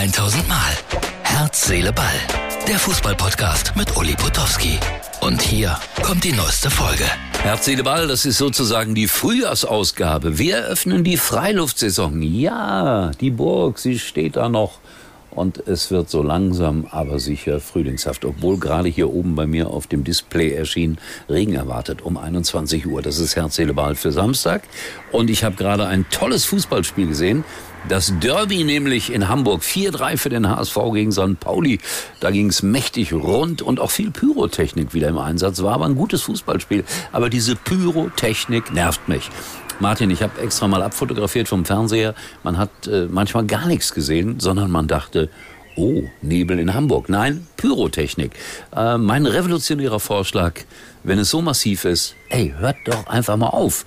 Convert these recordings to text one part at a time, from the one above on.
1000 Mal. Herz, Seele, Ball. Der Fußballpodcast mit Uli Potowski. Und hier kommt die neueste Folge. Herz, Seele, Ball, das ist sozusagen die Frühjahrsausgabe. Wir eröffnen die Freiluftsaison. Ja, die Burg, sie steht da noch. Und es wird so langsam, aber sicher frühlingshaft. Obwohl gerade hier oben bei mir auf dem Display erschien, Regen erwartet um 21 Uhr. Das ist Herz, Seele, Ball für Samstag. Und ich habe gerade ein tolles Fußballspiel gesehen. Das Derby nämlich in Hamburg. 4-3 für den HSV gegen St. Pauli. Da ging es mächtig rund und auch viel Pyrotechnik wieder im Einsatz. War aber ein gutes Fußballspiel. Aber diese Pyrotechnik nervt mich. Martin, ich habe extra mal abfotografiert vom Fernseher. Man hat äh, manchmal gar nichts gesehen, sondern man dachte, oh, Nebel in Hamburg. Nein, Pyrotechnik. Äh, mein revolutionärer Vorschlag, wenn es so massiv ist, ey, hört doch einfach mal auf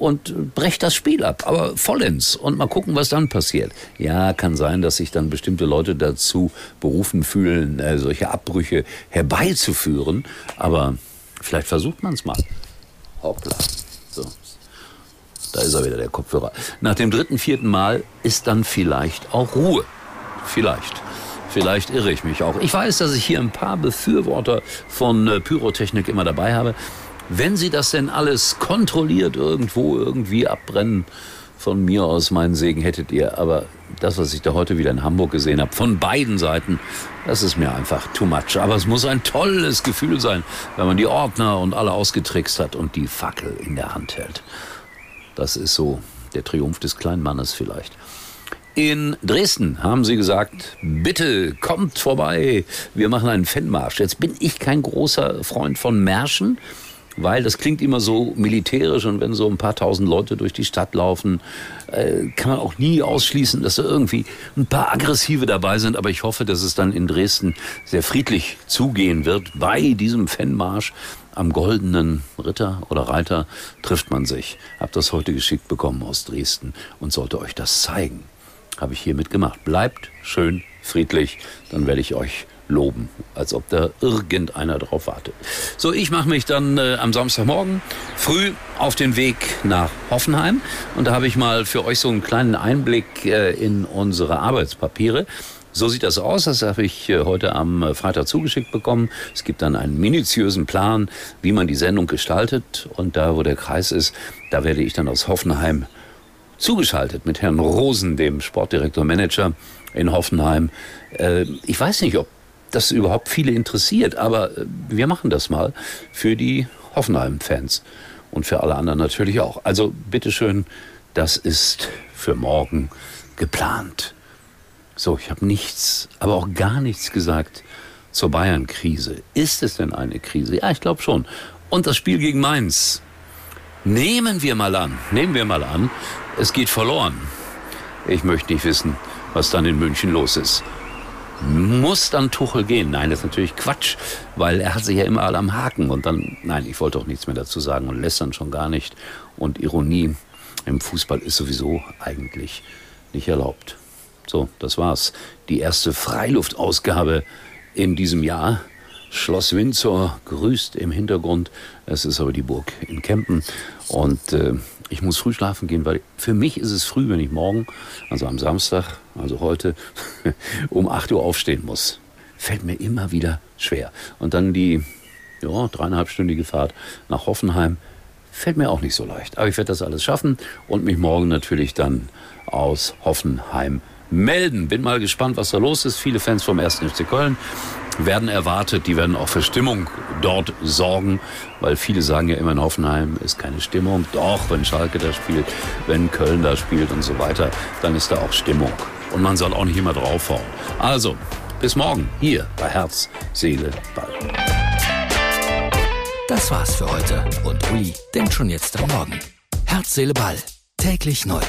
und brecht das Spiel ab, aber vollends und mal gucken, was dann passiert. Ja, kann sein, dass sich dann bestimmte Leute dazu berufen fühlen, äh, solche Abbrüche herbeizuführen, aber vielleicht versucht man es mal. Hoppla. So. Da ist er wieder, der Kopfhörer. Nach dem dritten, vierten Mal ist dann vielleicht auch Ruhe. Vielleicht. Vielleicht irre ich mich auch. Ich weiß, dass ich hier ein paar Befürworter von äh, Pyrotechnik immer dabei habe. Wenn Sie das denn alles kontrolliert irgendwo irgendwie abbrennen, von mir aus meinen Segen hättet ihr. Aber das, was ich da heute wieder in Hamburg gesehen habe, von beiden Seiten, das ist mir einfach too much. Aber es muss ein tolles Gefühl sein, wenn man die Ordner und alle ausgetrickst hat und die Fackel in der Hand hält. Das ist so der Triumph des kleinen Mannes vielleicht. In Dresden haben sie gesagt, bitte kommt vorbei, wir machen einen Fanmarsch. Jetzt bin ich kein großer Freund von Märschen, weil das klingt immer so militärisch und wenn so ein paar tausend Leute durch die Stadt laufen, äh, kann man auch nie ausschließen, dass da irgendwie ein paar Aggressive dabei sind. Aber ich hoffe, dass es dann in Dresden sehr friedlich zugehen wird bei diesem Fanmarsch. Am goldenen Ritter oder Reiter trifft man sich. Hab das heute geschickt bekommen aus Dresden und sollte euch das zeigen. Habe ich hiermit gemacht. Bleibt schön friedlich, dann werde ich euch loben, als ob da irgendeiner drauf wartet. So, ich mache mich dann äh, am Samstagmorgen früh auf den Weg nach Hoffenheim und da habe ich mal für euch so einen kleinen Einblick äh, in unsere Arbeitspapiere. So sieht das aus. Das habe ich äh, heute am äh, Freitag zugeschickt bekommen. Es gibt dann einen minutiösen Plan, wie man die Sendung gestaltet. Und da, wo der Kreis ist, da werde ich dann aus Hoffenheim zugeschaltet mit Herrn Rosen, dem Sportdirektor Manager in Hoffenheim. Äh, ich weiß nicht, ob das überhaupt viele interessiert, aber wir machen das mal für die Hoffenheim-Fans und für alle anderen natürlich auch. Also bitteschön, das ist für morgen geplant. So, ich habe nichts, aber auch gar nichts gesagt zur Bayern-Krise. Ist es denn eine Krise? Ja, ich glaube schon. Und das Spiel gegen Mainz. Nehmen wir mal an, nehmen wir mal an, es geht verloren. Ich möchte nicht wissen, was dann in München los ist. Muss dann Tuchel gehen? Nein, das ist natürlich Quatsch, weil er hat sich ja immer alle am Haken und dann, nein, ich wollte auch nichts mehr dazu sagen und lässt dann schon gar nicht. Und Ironie im Fußball ist sowieso eigentlich nicht erlaubt. So, das war's. Die erste Freiluftausgabe in diesem Jahr. Schloss Windsor grüßt im Hintergrund. Es ist aber die Burg in Kempen. Und äh, ich muss früh schlafen gehen, weil für mich ist es früh, wenn ich morgen, also am Samstag, also heute, um 8 Uhr aufstehen muss. Fällt mir immer wieder schwer. Und dann die ja, dreieinhalbstündige Fahrt nach Hoffenheim. Fällt mir auch nicht so leicht. Aber ich werde das alles schaffen und mich morgen natürlich dann aus Hoffenheim melden. Bin mal gespannt, was da los ist. Viele Fans vom 1. FC Köln werden erwartet. Die werden auch für Stimmung dort sorgen, weil viele sagen ja immer in Hoffenheim ist keine Stimmung. Doch, wenn Schalke da spielt, wenn Köln da spielt und so weiter, dann ist da auch Stimmung. Und man soll auch nicht immer draufhauen. Also, bis morgen hier bei Herz, Seele, Ball. Das war's für heute und Uli denkt schon jetzt am Morgen. Herz, Seele, Ball. Täglich neu.